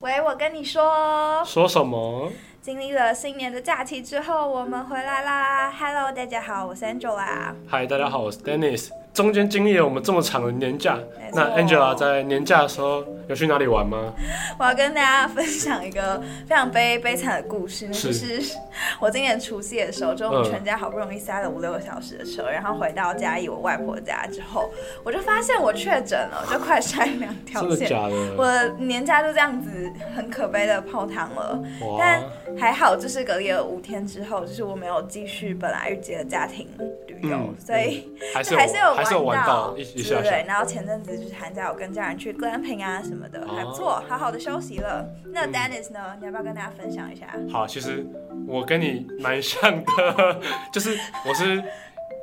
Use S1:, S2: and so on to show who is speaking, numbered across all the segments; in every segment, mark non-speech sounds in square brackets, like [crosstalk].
S1: 喂，我跟你说，
S2: 说什么？
S1: 经历了新年的假期之后，我们回来啦！Hello，大家好，我是 Angela。
S2: Hi，大家好，我是 Dennis。中间经历了我们这么长的年假，那 Angela 在年假的时候有去哪里玩吗？
S1: 我要跟大家分享一个非常悲悲惨的故事，是就是我今年除夕的时候，就我们全家好不容易塞了五六个小时的车，嗯、然后回到嘉义我外婆家之后，我就发现我确诊了，就快筛两条线。
S2: 真的假的？
S1: 我的年假就这样子很可悲的泡汤了。但还好，就是隔离了五天之后，就是我没有继续本来预计的家庭旅游，嗯、所以还是还是有。
S2: 还是有玩到一一下下，
S1: 对对，然后前阵子就是寒假，我跟家人去 glamping 啊什么的，还不错，好好的休息了。那 Dennis 呢？你要不要跟大家分享一下？
S2: 好，其实我跟你蛮像的，[laughs] 就是我是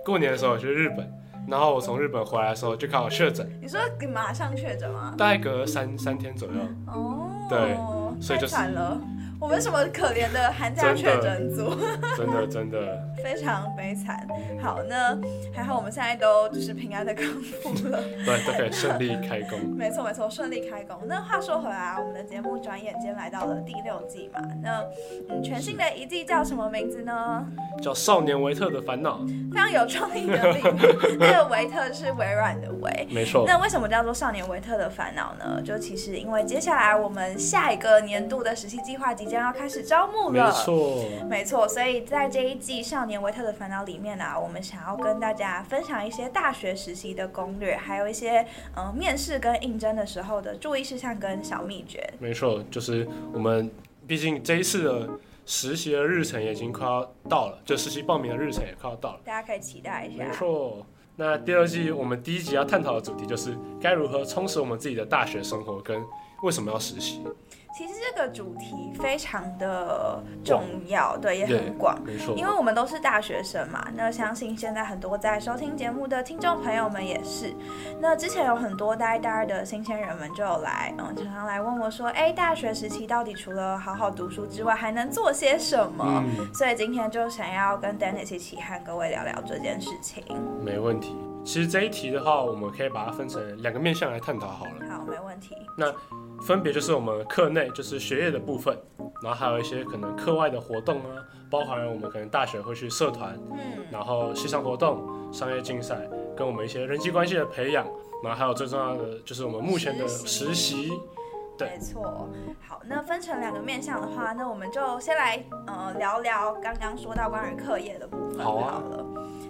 S2: 过年的时候去日本，然后我从日本回来的时候就刚好确诊。
S1: 你说你马上确诊吗？
S2: 大概隔三三天左右。哦，对，所以就
S1: 惨了。我们什么可怜的寒假确诊组，
S2: 真的真的 [laughs]
S1: 非常悲惨。好，那还好我们现在都就是平安的康复了，
S2: 对，都可以顺利开工。[laughs]
S1: 没错没错，顺利开工。那话说回来，我们的节目转眼间来到了第六季嘛，那嗯，全新的一季叫什么名字呢？
S2: 叫《少年维特的烦恼》，
S1: 非常有创意的名字。[laughs] 那个维特是微软的维，
S2: 没错。
S1: 那为什么叫做《少年维特的烦恼》呢？就其实因为接下来我们下一个年度的实习计划即将要开始招募了，没
S2: 错，
S1: 没错。所以在这一季《少年维特的烦恼》里面呢、啊，我们想要跟大家分享一些大学实习的攻略，还有一些嗯、呃、面试跟应征的时候的注意事项跟小秘诀。
S2: 没错，就是我们毕竟这一次的实习的日程也已经快要到了，就实习报名的日程也快要到了，
S1: 大家可以期待一下。
S2: 没错，那第二季我们第一集要探讨的主题就是该如何充实我们自己的大学生活，跟为什么要实习。
S1: 其实这个主题非常的重要，对，也很广，
S2: 没错。
S1: 因为我们都是大学生嘛，那相信现在很多在收听节目的听众朋友们也是。那之前有很多大一、大二的新鲜人们就有来，嗯，常常来问我说，哎，大学时期到底除了好好读书之外，还能做些什么？嗯，所以今天就想要跟 Dennis 一起和各位聊聊这件事情。
S2: 没问题。其实这一题的话，我们可以把它分成两个面向来探讨好了。
S1: 好，没问题。
S2: 那分别就是我们课内就是学业的部分，然后还有一些可能课外的活动啊，包含了我们可能大学会去社团，嗯，然后系上活动、商业竞赛，跟我们一些人际关系的培养，然后还有最重要的就是我们目前的实习。对，
S1: 没错。好，那分成两个面向的话，那我们就先来呃聊聊刚刚说到关于课业的部分好了。好啊。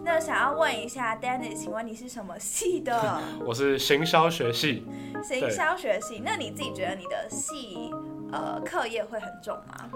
S1: 那想要问一下 Danny，请问你是什么系的？[laughs]
S2: 我是行销学系。
S1: 行销学系，那你自己觉得你的系呃课业会很重吗？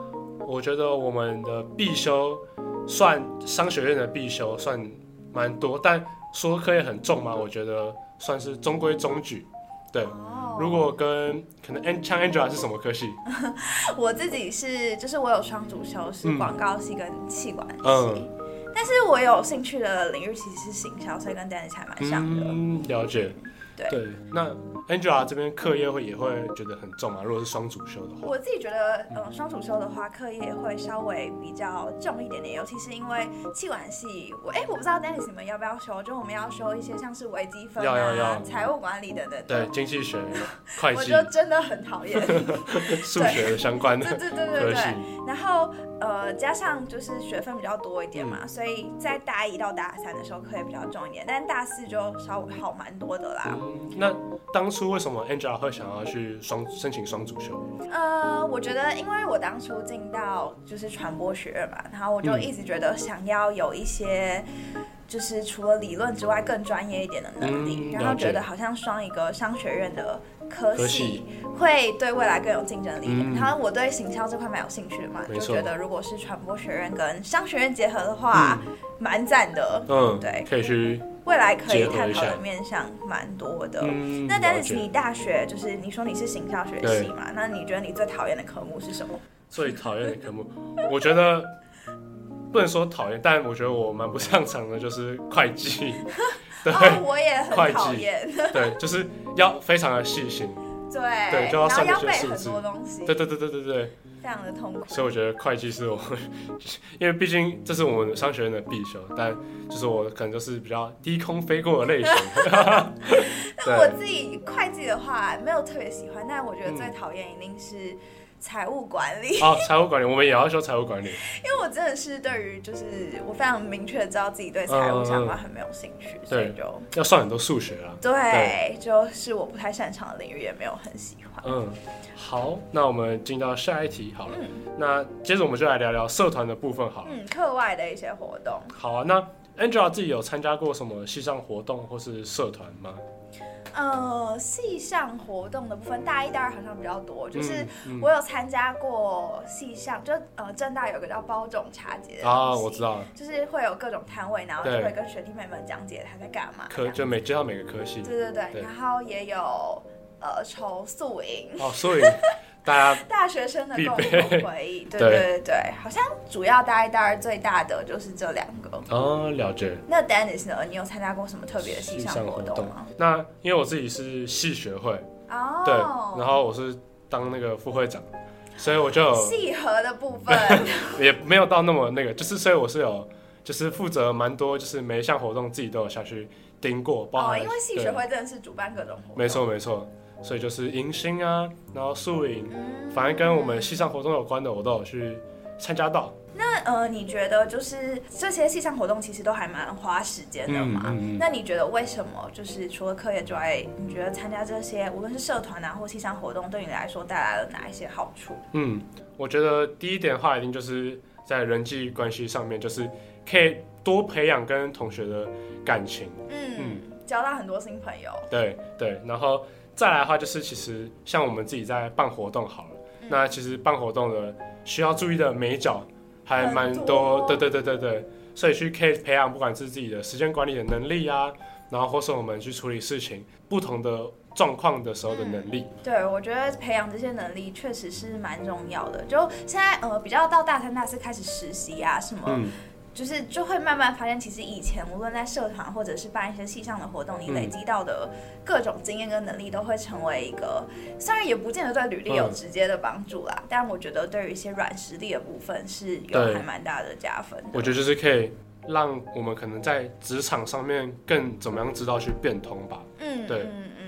S2: 我觉得我们的必修算商学院的必修算蛮多，但说课业很重吗？我觉得算是中规中矩。对，哦、如果跟可能 Angela 是什么科系？[laughs]
S1: 我自己是就是我有双主修，是广告系跟企管系。嗯但是我有兴趣的领域其实是行销，所以跟 Dennis 还蛮像的。
S2: 嗯，了解。对，对，那 Angela 这边课业会也会觉得很重吗？如果是双主修的话，
S1: 我自己觉得，嗯，双主修的话，课业会稍微比较重一点点，尤其是因为气管系，我哎，我不知道 Dennis 你们要不要修，就我们要修一些像是微积分啊、财务管理等等。
S2: 对，经济学、[laughs] 会计，
S1: 我就真的很讨厌 [laughs]
S2: 数学相关的。
S1: 对对对对对。然后呃，加上就是学分比较多一点嘛，所以在大一到大三的时候课业比较重一点，但大四就稍微好蛮多的啦。
S2: 那当初为什么 Angela 会想要去双申请双主修？
S1: 呃，我觉得因为我当初进到就是传播学院嘛，然后我就一直觉得想要有一些就是除了理论之外更专业一点的能力，嗯、然后觉得好像双一个商学院的科系会对未来更有竞争力一点。然后我对行销这块蛮有兴趣的嘛，就觉得如果是传播学院跟商学院结合的话，蛮赞、嗯、的。嗯，对，
S2: 可以去。
S1: 未来可以探讨的面向蛮多的。嗯、那但是你大学就是你说你是行销学系嘛？那你觉得你最讨厌的科目是什么？
S2: 最讨厌的科目，[laughs] 我觉得不能说讨厌，但我觉得我蛮不擅长的，就是会计。[laughs] 对，
S1: 哦、我也很讨厌。[laughs]
S2: 对，就是要非常的细心。
S1: 对，
S2: 对，就要算这些数
S1: 字。
S2: 对对对对对对。
S1: 非常的痛苦，
S2: 所以我觉得会计是我，[laughs] 因为毕竟这是我们商学院的必修，但就是我可能就是比较低空飞过的类型。
S1: 那我自己会计的话没有特别喜欢，但我觉得最讨厌一定是财务管理。
S2: 哦，财务管理，我们也要修财务管理。[laughs]
S1: 因为我真的是对于就是我非常明确的知道自己对财务相关很没有兴趣，嗯、所以就
S2: 要算很多数学啊。
S1: 对，对就是我不太擅长的领域，也没有很喜欢。
S2: 嗯，好，那我们进到下一题好了。嗯、那接着我们就来聊聊社团的部分好了。
S1: 嗯，课外的一些活动。
S2: 好啊，那 Angela 自己有参加过什么系上活动或是社团吗？
S1: 呃，系上活动的部分，大一、大二好像比较多。就是我有参加过系上，就呃，正大有个叫包种茶节
S2: 啊，我知道，
S1: 就是会有各种摊位，然后就会跟学弟妹们讲解他在干嘛。
S2: 科就每介绍每个科系。
S1: 对对对，对然后也有呃筹宿营。
S2: 哦，宿营。大家
S1: 大学生的共同回忆，[laughs] 对对对对，好像主要大一、大二最大的就是这两个。
S2: 哦，了解。
S1: 那 Dennis 呢？你有参加过什么特别的系上活动吗？
S2: 那因为我自己是系学会，哦，对，然后我是当那个副会长，所以我就
S1: 系合的部分 [laughs]
S2: 也没有到那么那个，就是所以我是有，就是负责蛮多，就是每一项活动自己都有下去盯过，包含
S1: 哦，因为系学会真的是主办各种活动，
S2: 没错没错。所以就是迎新啊，然后宿营，反正跟我们系上活动有关的，我都有去参加到。
S1: 那呃，你觉得就是这些系上活动其实都还蛮花时间的嘛？嗯嗯嗯、那你觉得为什么就是除了课业之外，你觉得参加这些无论是社团啊或系上活动，对你来说带来了哪一些好处？
S2: 嗯，我觉得第一点的话，一定就是在人际关系上面，就是可以多培养跟同学的感情。嗯，
S1: 嗯交到很多新朋友。
S2: 对对，然后。再来的话，就是其实像我们自己在办活动好了，嗯、那其实办活动的需要注意的眉角还蛮多，多对对对对对，所以去可以培养不管是自己的时间管理的能力啊，然后或是我们去处理事情不同的状况的时候的能力。
S1: 嗯、对，我觉得培养这些能力确实是蛮重要的。就现在呃，比较到大三、大四开始实习啊什么。嗯就是就会慢慢发现，其实以前无论在社团或者是办一些系上的活动，你累积到的各种经验跟能力，都会成为一个，虽然也不见得对履历有直接的帮助啦，嗯、但我觉得对于一些软实力的部分是有还蛮大的加分的。
S2: 我觉得就是可以让我们可能在职场上面更怎么样知道去变通吧。嗯，对，嗯嗯，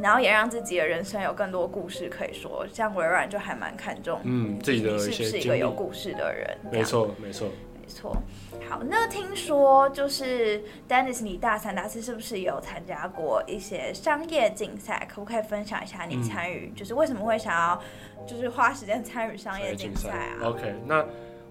S1: 然后也让自己的人生有更多故事可以说，像微软就还蛮看重
S2: 嗯自己的一些
S1: 是不是一个有故事的人。
S2: 没错，没错。
S1: 没错，好，那听说就是 Dennis，你大三、大四是不是有参加过一些商业竞赛？可不可以分享一下你参与，嗯、就是为什么会想要，就是花时间参与商业竞赛啊
S2: ？OK，那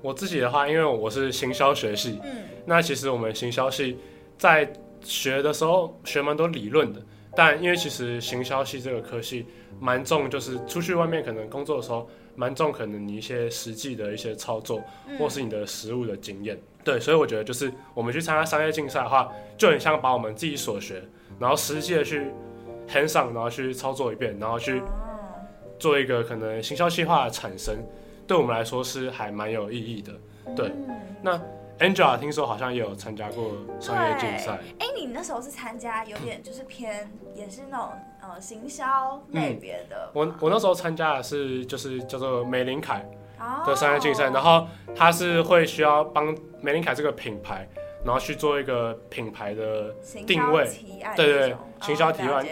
S2: 我自己的话，因为我是行销学系，嗯，那其实我们行销系在学的时候学蛮多理论的，但因为其实行销系这个科系蛮重，就是出去外面可能工作的时候。蛮重可能你一些实际的一些操作，或是你的实务的经验，对，所以我觉得就是我们去参加商业竞赛的话，就很像把我们自己所学，然后实际的去 hands on，然后去操作一遍，然后去做一个可能行销计划的产生，对我们来说是还蛮有意义的，对，那。Angela 听说好像也有参加过商业竞赛。
S1: 哎，你那时候是参加有点就是偏，也是那种呃行销类别的。
S2: 我我那时候参加的是就是叫做玫琳凯的商业竞赛，然后他是会需要帮玫琳凯这个品牌。然后去做一个品牌的定位，对对对，行销提案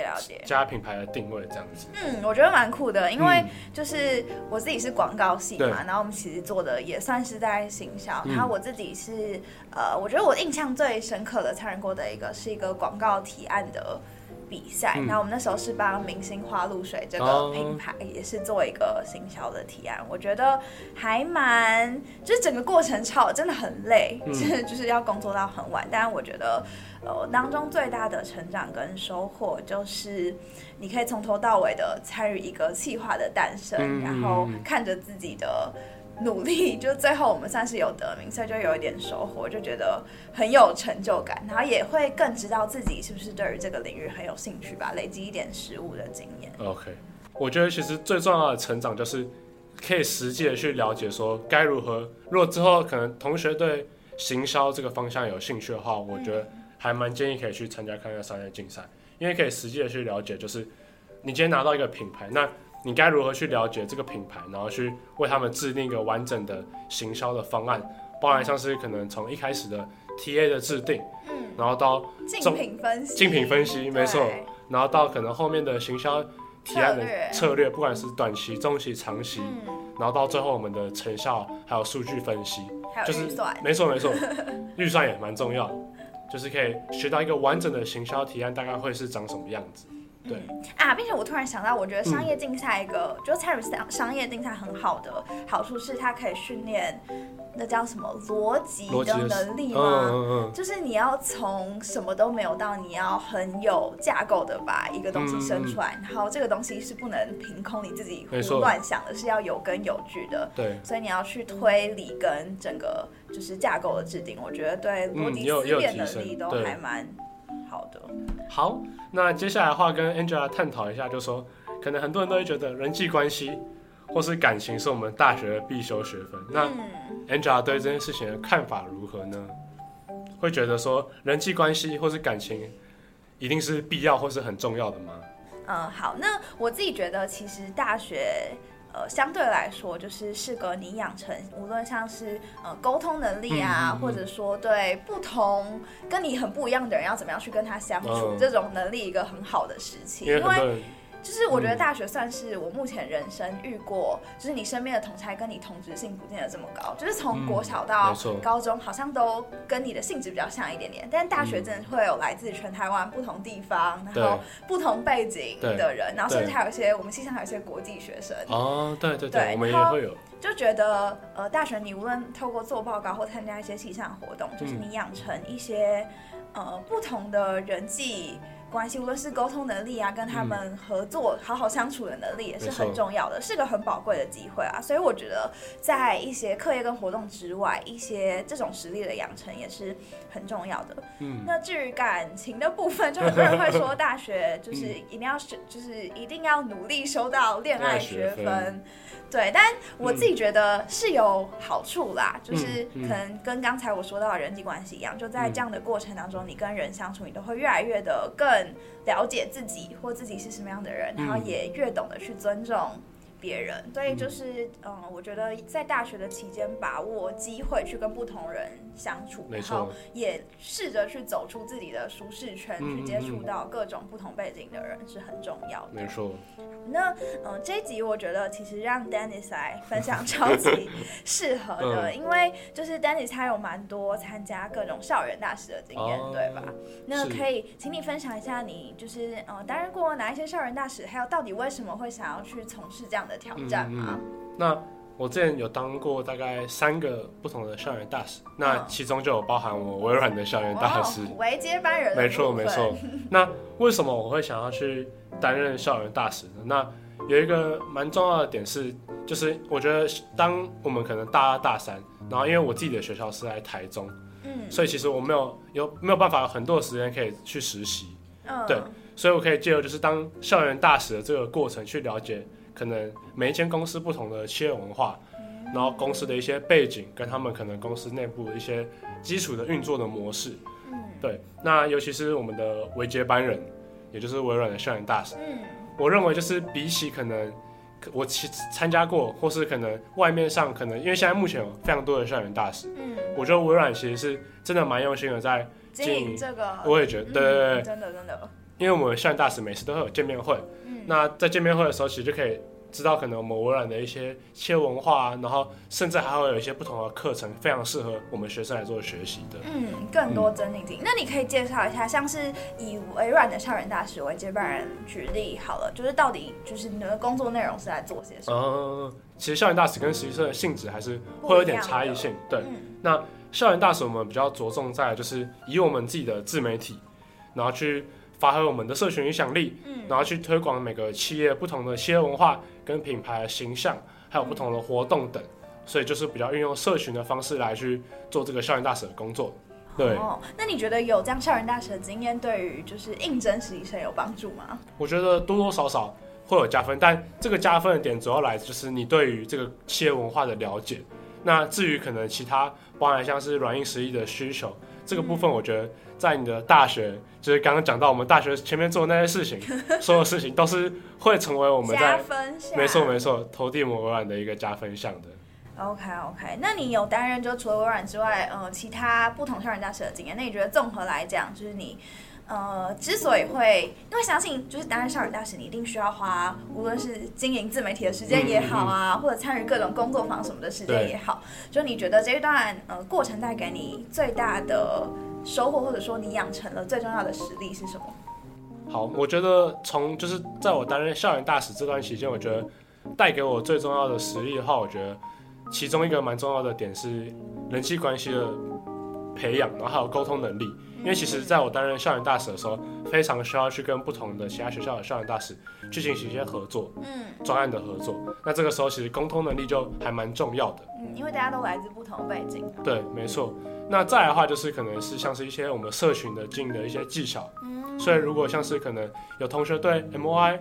S2: 加品牌的定位这样子。
S1: 嗯，我觉得蛮酷的，因为就是我自己是广告系嘛，然后我们其实做的也算是在行销。然后我自己是呃，我觉得我印象最深刻的参与过的一个是一个广告提案的。比赛，然后我们那时候是帮明星花露水这个品牌，也是做一个行销的提案。我觉得还蛮，就是整个过程超真的很累，就是就是要工作到很晚。但是我觉得，呃，当中最大的成长跟收获，就是你可以从头到尾的参与一个企划的诞生，然后看着自己的。努力，就最后我们算是有得名，所以就有一点收获，就觉得很有成就感，然后也会更知道自己是不是对于这个领域很有兴趣吧，累积一点实务的经验。
S2: OK，我觉得其实最重要的成长就是可以实际的去了解说该如何，如果之后可能同学对行销这个方向有兴趣的话，我觉得还蛮建议可以去参加看看商业竞赛，因为可以实际的去了解，就是你今天拿到一个品牌，那。你该如何去了解这个品牌，然后去为他们制定一个完整的行销的方案，包含像是可能从一开始的 TA 的制定，嗯。然后到
S1: 竞品分析，
S2: 竞品分析没错，然后到可能后面的行销提案的策略，不管是短期、中期、长期，嗯、然后到最后我们的成效还有数据分析，就是没错没错，[laughs] 预算也蛮重要，就是可以学到一个完整的行销提案大概会是长什么样子。对、
S1: 嗯、啊，并且我突然想到，我觉得商业竞赛一个，嗯、就参与商商业竞赛很好的好处是，它可以训练那叫什么逻辑的能力吗？就是你要从什么都没有到你要很有架构的把一个东西生出来，嗯、然后这个东西是不能凭空你自己胡乱想的，是要有根有据的。对，所以你要去推理跟整个就是架构的制定，我觉得对逻辑思辨能力都还蛮好的。
S2: 好。那接下来的话，跟 Angela 探讨一下，就说，可能很多人都会觉得人际关系或是感情是我们大学的必修学分。那 Angela 对这件事情的看法如何呢？会觉得说人际关系或是感情一定是必要或是很重要的吗？
S1: 嗯，好，那我自己觉得，其实大学。呃，相对来说，就是适合你养成，无论像是呃沟通能力啊，或者说对不同跟你很不一样的人要怎么样去跟他相处，嗯、这种能力一个很好的时期，因为。就是我觉得大学算是我目前人生遇过，就是你身边的同侪跟你同质性不见得这么高，就是从国小到高中好像都跟你的性质比较像一点点，但大学真的会有来自全台湾不同地方，然后不同背景的人，然后甚至还有一些我们系上还有一些国际学生。
S2: 哦，对对对，我们也会有。
S1: 就觉得呃，大学你无论透过做报告或参加一些系上活动，就是你养成一些呃不同的人际。关系，无论是沟通能力啊，跟他们合作、好好相处的能力，也是很重要的，是个很宝贵的机会啊。所以我觉得，在一些课业跟活动之外，一些这种实力的养成也是很重要的。嗯，那至于感情的部分，就很多人会说，大学就 [laughs] 是一定要学，就是一定要努力收到恋爱学分。对，但我自己觉得是有好处啦，嗯、就是可能跟刚才我说到的人际关系一样，就在这样的过程当中，你跟人相处，你都会越来越的更了解自己，或自己是什么样的人，然后也越懂得去尊重。别人，所以就是，嗯，我觉得在大学的期间，把握机会去跟不同人相处，然后也试着去走出自己的舒适圈，嗯、去接触到各种不同背景的人是很重要的。
S2: 没错。
S1: 那，嗯，这一集我觉得其实让 Dennis 来分享超级 [laughs] 适合的，嗯、因为就是 Dennis 他有蛮多参加各种校园大使的经验，哦、对吧？那可以请你分享一下，你就是，嗯，担任过哪一些校园大使，还有到底为什么会想要去从事这样的挑战吗？
S2: 嗯嗯，那我之前有当过大概三个不同的校园大使，嗯、那其中就有包含我微软的校园大使，
S1: 为接班人。
S2: 没错没错。那为什么我会想要去担任校园大使呢？那有一个蛮重要的点是，就是我觉得当我们可能大二大三，然后因为我自己的学校是在台中，嗯，所以其实我没有有没有办法有很多的时间可以去实习，嗯，对，所以我可以借由就是当校园大使的这个过程去了解。可能每一间公司不同的企业文化，然后公司的一些背景，跟他们可能公司内部一些基础的运作的模式，嗯，对。那尤其是我们的微接班人，也就是微软的校园大使，嗯，我认为就是比起可能我其参加过，或是可能外面上可能，因为现在目前有非常多的校园大使，嗯，我觉得微软其实是真的蛮用心的在经营
S1: 这个，
S2: 我也觉得，对对对，
S1: 真的真的，
S2: 因为我们校园大使每次都会有见面会。那在见面会的时候，其实就可以知道可能我们微软的一些企业文化啊，然后甚至还会有一些不同的课程，非常适合我们学生来做学习的。
S1: 嗯，更多真理经。嗯、那你可以介绍一下，像是以微软的校园大使为接班人举例好了，就是到底就是你的工作内容是在做些什么？
S2: 嗯，其实校园大使跟实习生的性质还是会有点差异性。对，嗯、那校园大使我们比较着重在就是以我们自己的自媒体，然后去。发挥我们的社群影响力，嗯，然后去推广每个企业不同的企业文化跟品牌的形象，还有不同的活动等，所以就是比较运用社群的方式来去做这个校园大使的工作。对，
S1: 哦，那你觉得有这样校园大使的经验，对于就是应征实习生有帮助吗？
S2: 我觉得多多少少会有加分，但这个加分的点主要来自就是你对于这个企业文化的了解。那至于可能其他，包含像是软硬实力的需求。这个部分，我觉得在你的大学，嗯、就是刚刚讲到我们大学前面做的那些事情，[laughs] 所有事情都是会成为我们在
S1: 加分项。
S2: 没错没错，投递微软的一个加分项的。
S1: OK OK，那你有担任就除了微软之外，呃，其他不同校园大使的经验？那你觉得综合来讲，就是你呃，之所以会，因为相信就是担任校园大使，你一定需要花，无论是经营自媒体的时间也好啊，嗯嗯、或者参与各种工作坊什么的时间也好，就你觉得这一段呃过程带给你最大的收获，或者说你养成了最重要的实力是什么？
S2: 好，我觉得从就是在我担任校园大使这段期间，我觉得带给我最重要的实力的话，我觉得其中一个蛮重要的点是人际关系的培养，然后还有沟通能力。因为其实，在我担任校园大使的时候，非常需要去跟不同的其他学校的校园大使去进行一些合作，嗯，专案的合作。那这个时候，其实沟通能力就还蛮重要的。
S1: 嗯，因为大家都来自不同背景。
S2: 对，没错。那再来的话，就是可能是像是一些我们社群的经营的一些技巧。嗯。所以，如果像是可能有同学对 MOI，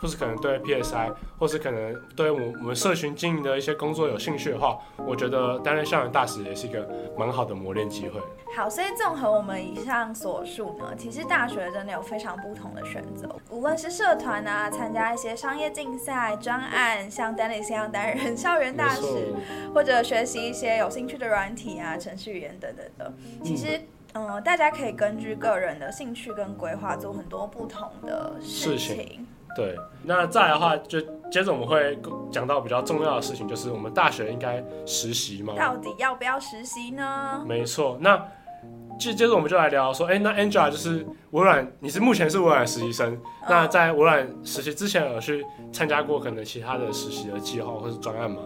S2: 或是可能对 PSI，或是可能对我我们社群经营的一些工作有兴趣的话，我觉得担任校园大使也是一个蛮好的磨练机会。
S1: 好，所以综合我们以上所述呢，其实大学真的有非常不同的选择，无论是社团啊，参加一些商业竞赛、专案，像 Dennis 一样担任校园大使，或者学习一些有兴趣的软体啊、程序员等等的。其实，嗯、呃，大家可以根据个人的兴趣跟规划做很多不同的事情。事情
S2: 对，那再来的话，就接着我们会讲到比较重要的事情，就是我们大学应该实习吗？
S1: 到底要不要实习呢？
S2: 没错，那。接接着我们就来聊说，哎，那 Angela 就是微软，你是目前是微软实习生。Oh. 那在微软实习之前，有去参加过可能其他的实习的计划或是专案吗？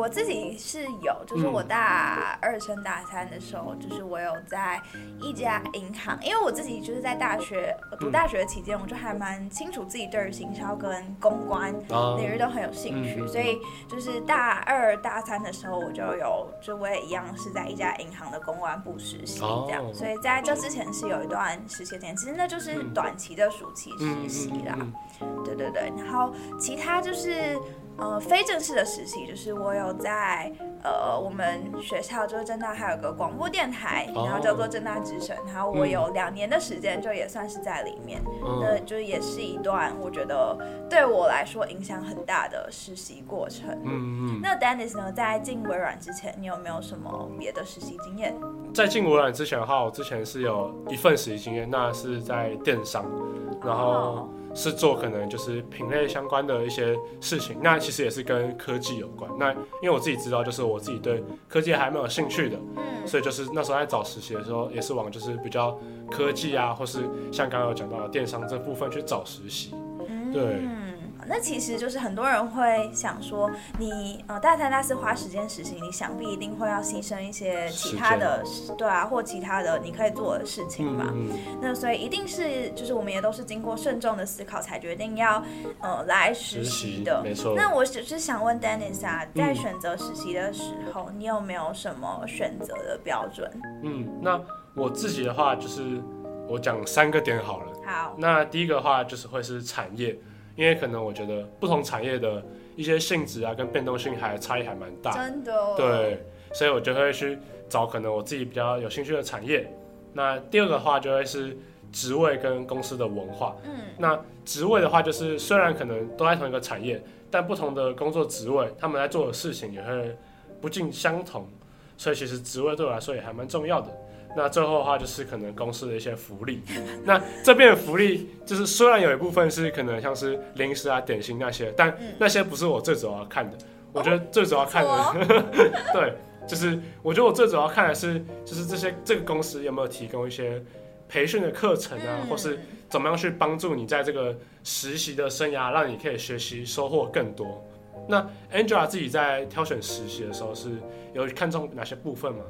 S1: 我自己是有，就是我大二升大三的时候，嗯、就是我有在一家银行，因为我自己就是在大学读大学期间，我就还蛮清楚自己对于行销跟公关领域都很有兴趣，啊、所以就是大二大三的时候，我就有，就我也一样是在一家银行的公关部实习这样，哦、所以在这之前是有一段实习经验，其实那就是短期的暑期实习啦，对对对，然后其他就是。呃，非正式的实习就是我有在呃，我们学校就是正大还有个广播电台，然后叫做正大之声，然后我有两年的时间，就也算是在里面，嗯、那就也是一段我觉得对我来说影响很大的实习过程。嗯嗯。那 Dennis 呢，在进微软之前，你有没有什么别的实习经验？
S2: 在进微软之前的话，我之前是有一份实习经验，那是在电商，然后。哦是做可能就是品类相关的一些事情，那其实也是跟科技有关。那因为我自己知道，就是我自己对科技还蛮有兴趣的，嗯，所以就是那时候在找实习的时候，也是往就是比较科技啊，或是像刚刚有讲到的电商这部分去找实习，对。嗯
S1: 那其实就是很多人会想说你，呃大三大四花时间实习，你想必一定会要牺牲一些其他的，对啊，或其他的你可以做的事情嘛。嗯嗯、那所以一定是就是我们也都是经过慎重的思考才决定要呃来实习的。
S2: 没错。
S1: 那我只是想问 Dennis 啊，在选择实习的时候，嗯、你有没有什么选择的标准？
S2: 嗯，那我自己的话就是我讲三个点好了。
S1: 好。
S2: 那第一个的话就是会是产业。因为可能我觉得不同产业的一些性质啊，跟变动性还差异还蛮大，
S1: 真的。
S2: 对，所以我就会去找可能我自己比较有兴趣的产业。那第二个的话就会是职位跟公司的文化。嗯，那职位的话就是虽然可能都在同一个产业，但不同的工作职位，他们在做的事情也会不尽相同。所以其实职位对我来说也还蛮重要的。那最后的话就是可能公司的一些福利，那这边的福利就是虽然有一部分是可能像是零食啊、点心那些，但那些不是我最主要看的。我觉得最主要看的，[laughs] 对，就是我觉得我最主要看的是，就是这些这个公司有没有提供一些培训的课程啊，或是怎么样去帮助你在这个实习的生涯，让你可以学习收获更多。那 Angela 自己在挑选实习的时候是有看中哪些部分吗？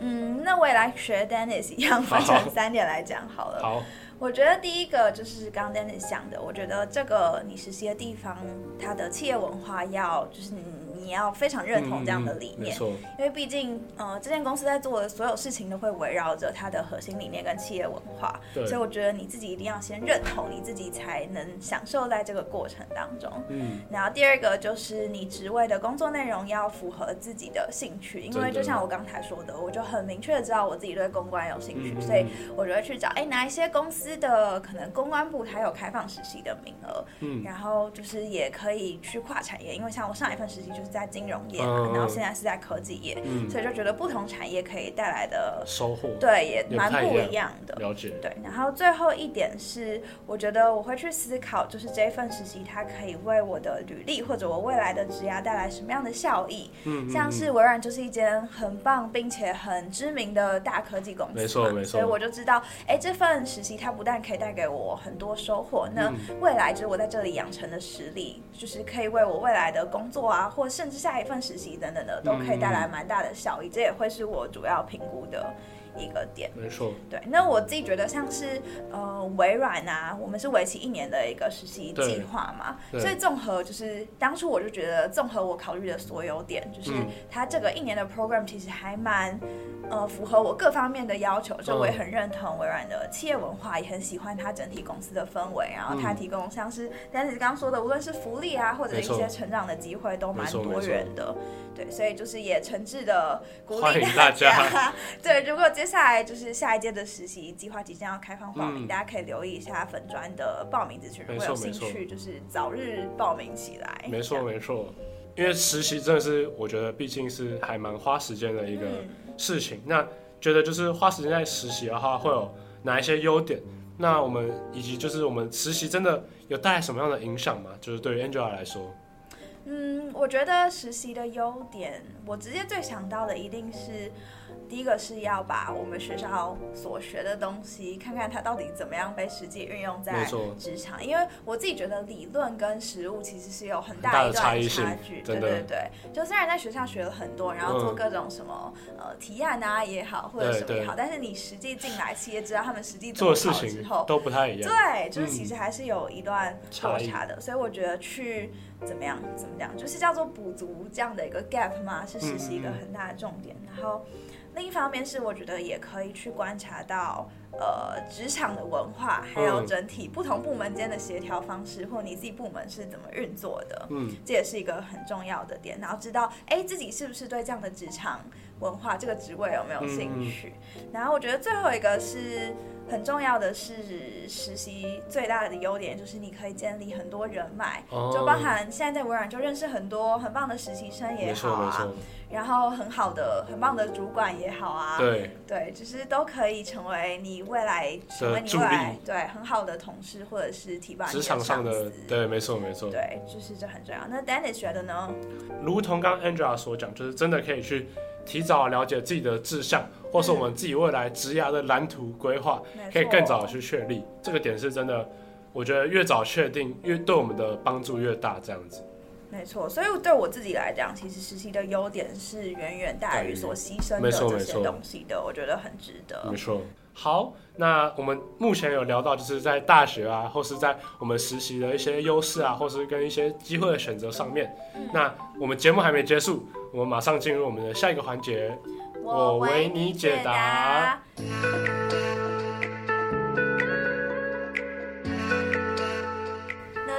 S1: 嗯，那我也来学 Dennis 一样，分成三点来讲好了。
S2: 好，
S1: 我觉得第一个就是刚刚 Dennis 讲的，我觉得这个你实习的地方，它的企业文化要就是你。你要非常认同这样的理念，嗯、因为毕竟，呃，这间公司在做的所有事情都会围绕着它的核心理念跟企业文化，对。所以我觉得你自己一定要先认同，你自己才能享受在这个过程当中。嗯，然后第二个就是你职位的工作内容要符合自己的兴趣，因为就像我刚才说的，我就很明确的知道我自己对公关有兴趣，嗯、所以我就会去找，哎，哪一些公司的可能公关部它有开放实习的名额，嗯，然后就是也可以去跨产业，因为像我上一份实习就是。在金融业嘛，嗯、然后现在是在科技业，嗯、所以就觉得不同产业可以带来的
S2: 收获，
S1: 对，也蛮不一样的。
S2: 了解。
S1: 对，然后最后一点是，我觉得我会去思考，就是这份实习它可以为我的履历或者我未来的职涯带来什么样的效益。嗯，像是微软就是一间很棒并且很知名的大科技公司，
S2: 没错没错，
S1: 所以我就知道，哎，这份实习它不但可以带给我很多收获，那未来就是我在这里养成的实力，就是可以为我未来的工作啊，或甚至下一份实习等等的，都可以带来蛮大的效益。这也会是我主要评估的一个点。
S2: 没错。
S1: 对，那我自己觉得像是呃微软啊，我们是为期一年的一个实习计划嘛，所以综合就是当初我就觉得，综合我考虑的所有点，就是它这个一年的 program 其实还蛮。呃，符合我各方面的要求，就我也很认同微软的企业文化，也很喜欢它整体公司的氛围。然后它提供像是 Dennis 刚刚说的，无论是福利啊，或者一些成长的机会，都蛮多元的。对，所以就是也诚挚的鼓励大家。[laughs] 对，如果接下来就是下一届的实习计划即将要开放报名，嗯、大家可以留意一下粉砖的报名资讯，如果有兴趣，就是早日报名起来。
S2: 没错，没错。因为实习真的是，我觉得毕竟是还蛮花时间的一个事情。那觉得就是花时间在实习的话，会有哪一些优点？那我们以及就是我们实习真的有带来什么样的影响吗？就是对于 Angela 来说。
S1: 嗯，我觉得实习的优点，我直接最想到的一定是。第一个是要把我们学校所学的东西，看看它到底怎么样被实际运用在职场。因为我自己觉得理论跟实务其实是有很大一段差距。对对对，就虽然在学校学了很多，然后做各种什么呃提案啊也好，或者什么也好，但是你实际进来企业知道他们实际做事情之后
S2: 都不太一样。
S1: 对，就是其实还是有一段落差的。所以我觉得去怎么样怎么样，就是叫做补足这样的一个 gap 嘛，是实习一个很大的重点。然后。另一方面是，我觉得也可以去观察到，呃，职场的文化，还有整体不同部门间的协调方式，或你自己部门是怎么运作的，嗯，这也是一个很重要的点。然后知道，哎，自己是不是对这样的职场文化，这个职位有没有兴趣？然后我觉得最后一个是。很重要的是，实习最大的优点就是你可以建立很多人脉，哦、就包含现在在微软就认识很多很棒的实习生也好啊，然后很好的很棒的主管也好啊，
S2: 对
S1: 对，就是都可以成为你未来成为你未来对很好的同事或者是提拔。职场上的
S2: 对，没错没错，
S1: 对，就是这很重要。那 Dennis 觉得呢？
S2: 如同刚 Angela 所讲，就是真的可以去。提早了解自己的志向，或是我们自己未来职涯的蓝图规划，嗯、可以更早的去确立。这个点是真的，我觉得越早确定，越对我们的帮助越大。这样子，
S1: 没错。所以对我自己来讲，其实实习的优点是远远大于所牺牲的这些东西的，我觉得很值得。
S2: 没错。好，那我们目前有聊到，就是在大学啊，或是在我们实习的一些优势啊，或是跟一些机会的选择上面。嗯、那我们节目还没结束，我们马上进入我们的下一个环节，我为你解答。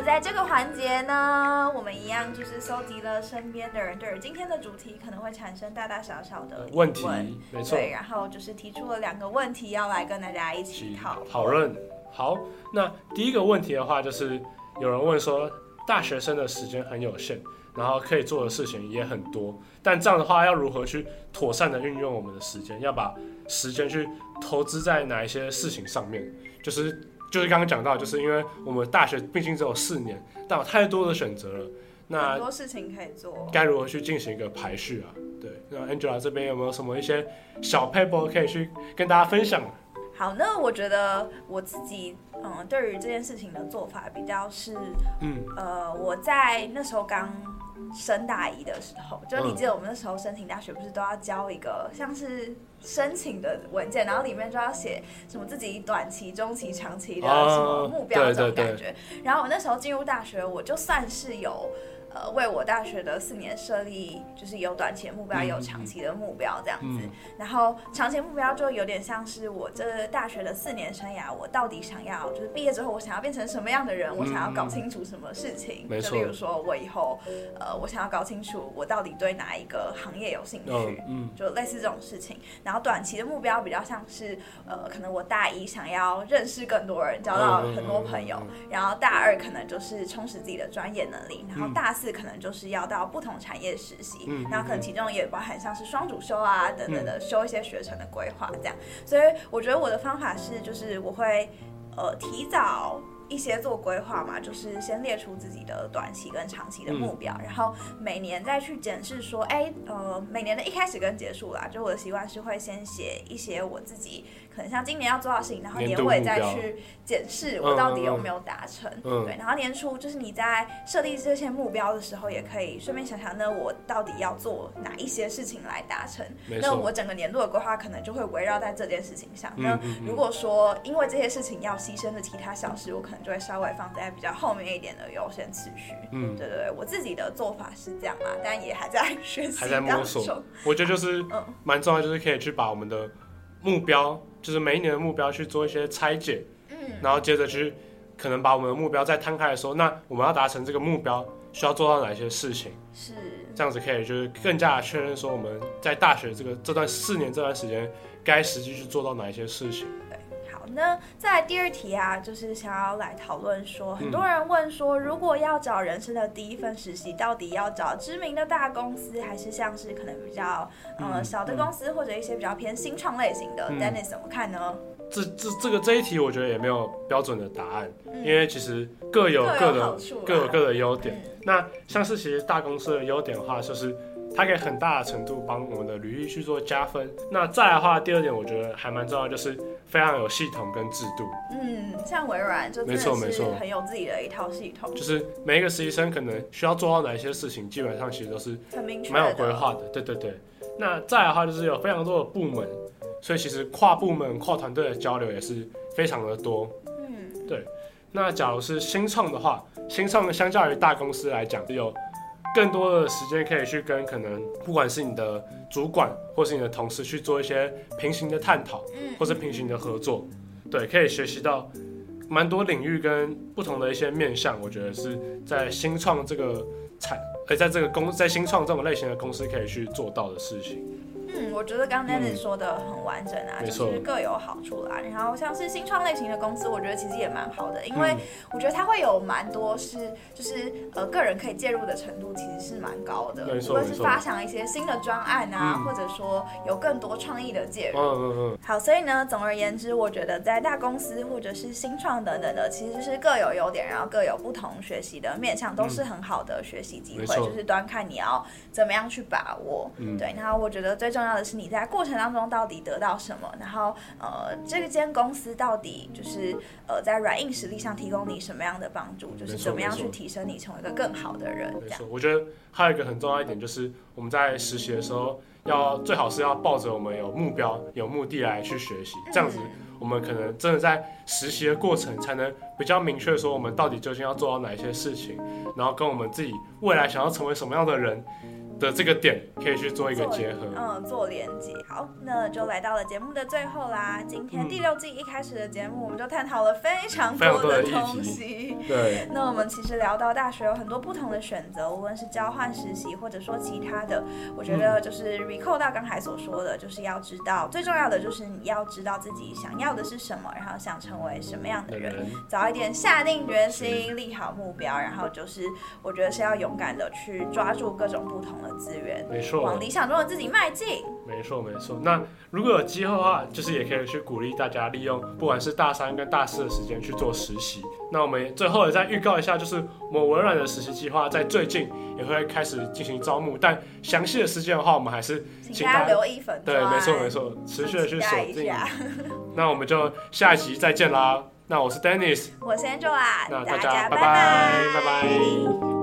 S1: 在这个环节呢，我们一样就是搜集了身边的人对今天的主题可能会产生大大小小的
S2: 问题，没错。
S1: 对，然后就是提出了两个问题要来跟大家一起讨
S2: 讨论。好，那第一个问题的话，就是有人问说，大学生的时间很有限，然后可以做的事情也很多，但这样的话要如何去妥善的运用我们的时间？要把时间去投资在哪一些事情上面？就是。就是刚刚讲到，就是因为我们大学毕竟只有四年，但有太多的选择了，那
S1: 很多事情可以做，
S2: 该如何去进行一个排序啊？对，那 Angela 这边有没有什么一些小撇步可以去跟大家分享？
S1: 好，那我觉得我自己，嗯，对于这件事情的做法比较是，嗯，呃，我在那时候刚。升大一的时候，就你记得我们那时候申请大学，不是都要交一个像是申请的文件，然后里面就要写什么自己短期、中期、长期的什么目标这种感觉。然后我那时候进入大学，我就算是有。呃，为我大学的四年设立，就是有短期的目标，也有长期的目标这样子。嗯、然后长期目标就有点像是我这大学的四年生涯，我到底想要，就是毕业之后我想要变成什么样的人，嗯、我想要搞清楚什么事情。就例如说我以后，呃，我想要搞清楚我到底对哪一个行业有兴趣，嗯，嗯就类似这种事情。然后短期的目标比较像是，呃，可能我大一想要认识更多人，交到很多朋友。然后大二可能就是充实自己的专业能力。然后大四可能就是要到不同产业实习，
S2: 嗯，
S1: 然后可能其中也包含像是双主修啊等等的修一些学程的规划这样。所以我觉得我的方法是，就是我会呃提早。一些做规划嘛，就是先列出自己的短期跟长期的目标，嗯、然后每年再去检视说，哎，呃，每年的一开始跟结束啦，就我的习惯是会先写一些我自己。可能像今年要做到事情，然后年尾再去检视我到底有没有达成。嗯嗯、对，然后年初就是你在设立这些目标的时候，也可以顺便想想，那我到底要做哪一些事情来达成？那我整个年度的规划可能就会围绕在这件事情上。嗯、那如果说因为这些事情要牺牲的其他小事，我可能就会稍微放在比较后面一点的优先次序。嗯，对对对，我自己的做法是这样嘛，但也还在学习，
S2: 还在摸索。我觉得就是蛮重要，就是可以去把我们的目标。就是每一年的目标去做一些拆解，嗯，然后接着去可能把我们的目标再摊开来说，那我们要达成这个目标需要做到哪些事情？是这样子可以就是更加的确认说我们在大学这个这段四年这段时间该实际去做到哪一些事情。
S1: 那再来第二题啊，就是想要来讨论说，很多人问说，如果要找人生的第一份实习，到底要找知名的大公司，还是像是可能比较呃小的公司，或者一些比较偏新创类型的？嗯，Dennis 怎么看呢？
S2: 这这这个这一题，我觉得也没有标准的答案，嗯，因为其实各有各的各有各的优点。嗯，那像是其实大公司的优点的话，就是。它可以很大的程度帮我们的履历去做加分。那再来的话，第二点我觉得还蛮重要，就是非常有系统跟制度。
S1: 嗯，像微软就没错没错，很有自己的一套系统。
S2: 就是每一个实习生可能需要做到哪一些事情，基本上其实都是蛮有规划的。对对对。那再来的话，就是有非常多的部门，所以其实跨部门、跨团队的交流也是非常的多。嗯，对。那假如是新创的话，新创相较于大公司来讲，有。更多的时间可以去跟可能不管是你的主管或是你的同事去做一些平行的探讨，或是平行的合作，对，可以学习到蛮多领域跟不同的一些面向。我觉得是在新创这个产，呃，在这个公，在新创这种类型的公司可以去做到的事情。
S1: 嗯，我觉得刚刚 Dennis 说的很完整啊，嗯、就是各有好处啦。然后像是新创类型的公司，我觉得其实也蛮好的，因为我觉得它会有蛮多是，就是呃个人可以介入的程度其实是蛮高的，无论是发想一些新的专案啊，嗯、或者说有更多创意的介入。嗯嗯嗯。好，所以呢，总而言之，我觉得在大公司或者是新创等等的，其实是各有优点，然后各有不同学习的面向，都是很好的学习机会，嗯、就是端看你要怎么样去把握。嗯，对。然后我觉得最重重要的是你在过程当中到底得到什么，然后呃，这个间公司到底就是呃在软硬实力上提供你什么样的帮助，就是怎么样去提升你成为一个更好的人。
S2: 没错，我觉得还有一个很重要一点就是我们在实习的时候要最好是要抱着我们有目标、有目的来去学习，这样子我们可能真的在实习的过程才能比较明确说我们到底究竟要做到哪一些事情，然后跟我们自己未来想要成为什么样的人。的这个点可以去做一个结合，
S1: 嗯，做连接。好，那就来到了节目的最后啦。今天第六季一开始的节目，我们就探讨了非常多的东西。
S2: 对，
S1: 那我们其实聊到大学有很多不同的选择，无论是交换实习，或者说其他的。我觉得就是 recall 到刚才所说的，就是要知道最重要的就是你要知道自己想要的是什么，然后想成为什么样的人，早一点下定决心，立好目标，然后就是我觉得是要勇敢的去抓住各种不同的。资源，没错，往理想中的自己迈进。
S2: 没错，没错。那如果有机会的话，就是也可以去鼓励大家利用，不管是大三跟大四的时间去做实习。那我们最后也再预告一下，就是我们微软的实习计划在最近也会开始进行招募，但详细的时间的话，我们还是
S1: 请大家留意粉。
S2: 对，没错，没错，持续的去锁定。那我们就下一集再见啦。那我是 Dennis，
S1: 我是 Angela，
S2: 那大家拜拜，拜拜。